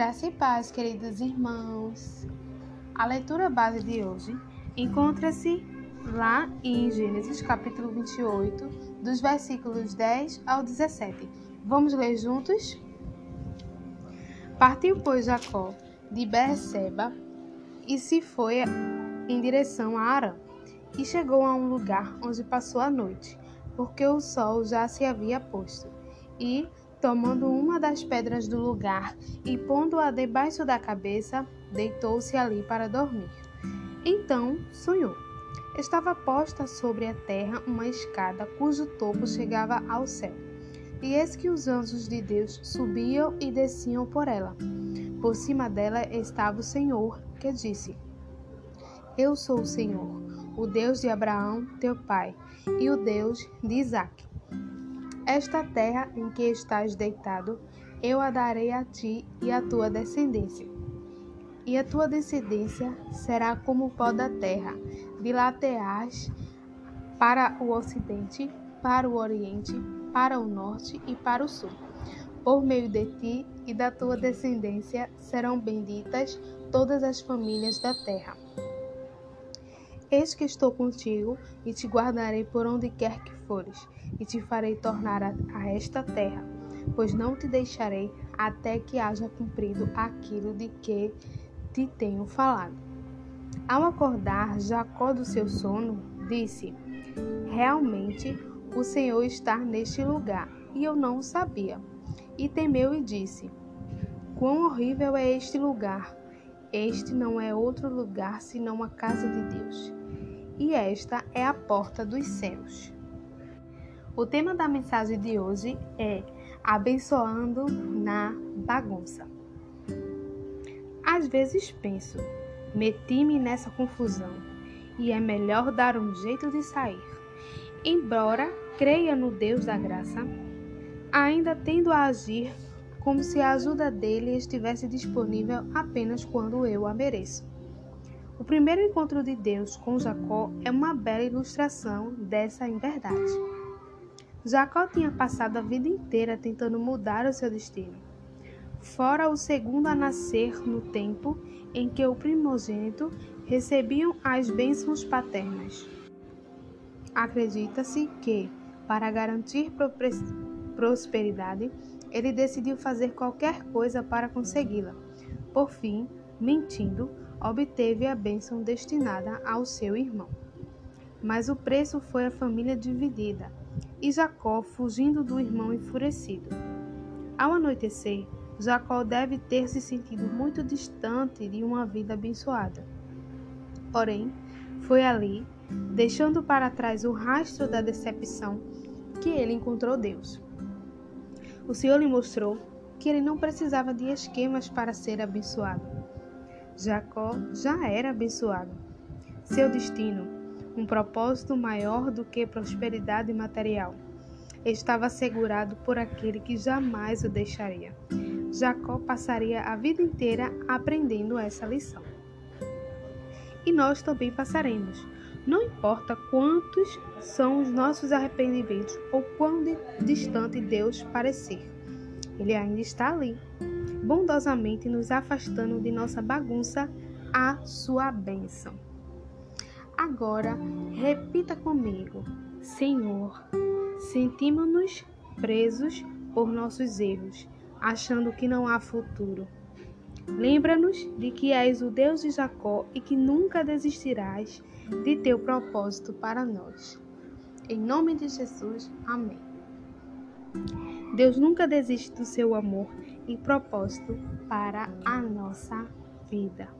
Graça e paz, queridos irmãos. A leitura base de hoje encontra-se lá em Gênesis capítulo 28, dos versículos 10 ao 17. Vamos ler juntos? Partiu, pois, Jacó de Berseba e se foi em direção a Arã, e chegou a um lugar onde passou a noite, porque o sol já se havia posto. E, tomando uma das pedras do lugar e pondo-a debaixo da cabeça, deitou-se ali para dormir. Então sonhou. Estava posta sobre a terra uma escada cujo topo chegava ao céu. E eis que os anjos de Deus subiam e desciam por ela. Por cima dela estava o Senhor, que disse: Eu sou o Senhor, o Deus de Abraão, teu pai, e o Deus de Isaque. Esta terra em que estás deitado, eu a darei a ti e à tua descendência. E a tua descendência será como o pó da terra, dilateás para o ocidente, para o oriente, para o norte e para o sul. Por meio de ti e da tua descendência serão benditas todas as famílias da terra. Eis que estou contigo e te guardarei por onde quer que fores, e te farei tornar a, a esta terra, pois não te deixarei até que haja cumprido aquilo de que te tenho falado. Ao acordar Jacó do seu sono, disse: Realmente o Senhor está neste lugar, e eu não o sabia. E temeu e disse: Quão horrível é este lugar! Este não é outro lugar senão a casa de Deus e esta é a porta dos céus. O tema da mensagem de hoje é Abençoando na bagunça. Às vezes penso, meti-me nessa confusão e é melhor dar um jeito de sair. Embora creia no Deus da graça, ainda tendo a agir como se a ajuda dele estivesse disponível apenas quando eu a mereço. O primeiro encontro de Deus com Jacó é uma bela ilustração dessa inverdade. Jacó tinha passado a vida inteira tentando mudar o seu destino. Fora o segundo a nascer no tempo em que o primogênito recebiam as bênçãos paternas. Acredita-se que, para garantir prosperidade, ele decidiu fazer qualquer coisa para consegui-la. Por fim, mentindo, obteve a bênção destinada ao seu irmão. Mas o preço foi a família dividida e Jacó fugindo do irmão enfurecido. Ao anoitecer, Jacó deve ter se sentido muito distante de uma vida abençoada. Porém, foi ali, deixando para trás o rastro da decepção, que ele encontrou Deus. O Senhor lhe mostrou que ele não precisava de esquemas para ser abençoado Jacó já era abençoado. Seu destino, um propósito maior do que prosperidade material, estava assegurado por aquele que jamais o deixaria. Jacó passaria a vida inteira aprendendo essa lição. E nós também passaremos. Não importa quantos são os nossos arrependimentos ou quão distante Deus parecer, Ele ainda está ali bondosamente nos afastando de nossa bagunça à sua bênção. Agora, repita comigo: Senhor, sentimos-nos presos por nossos erros, achando que não há futuro. Lembra-nos de que és o Deus de Jacó e que nunca desistirás de teu propósito para nós. Em nome de Jesus, amém. Deus nunca desiste do seu amor e propósito para a nossa vida.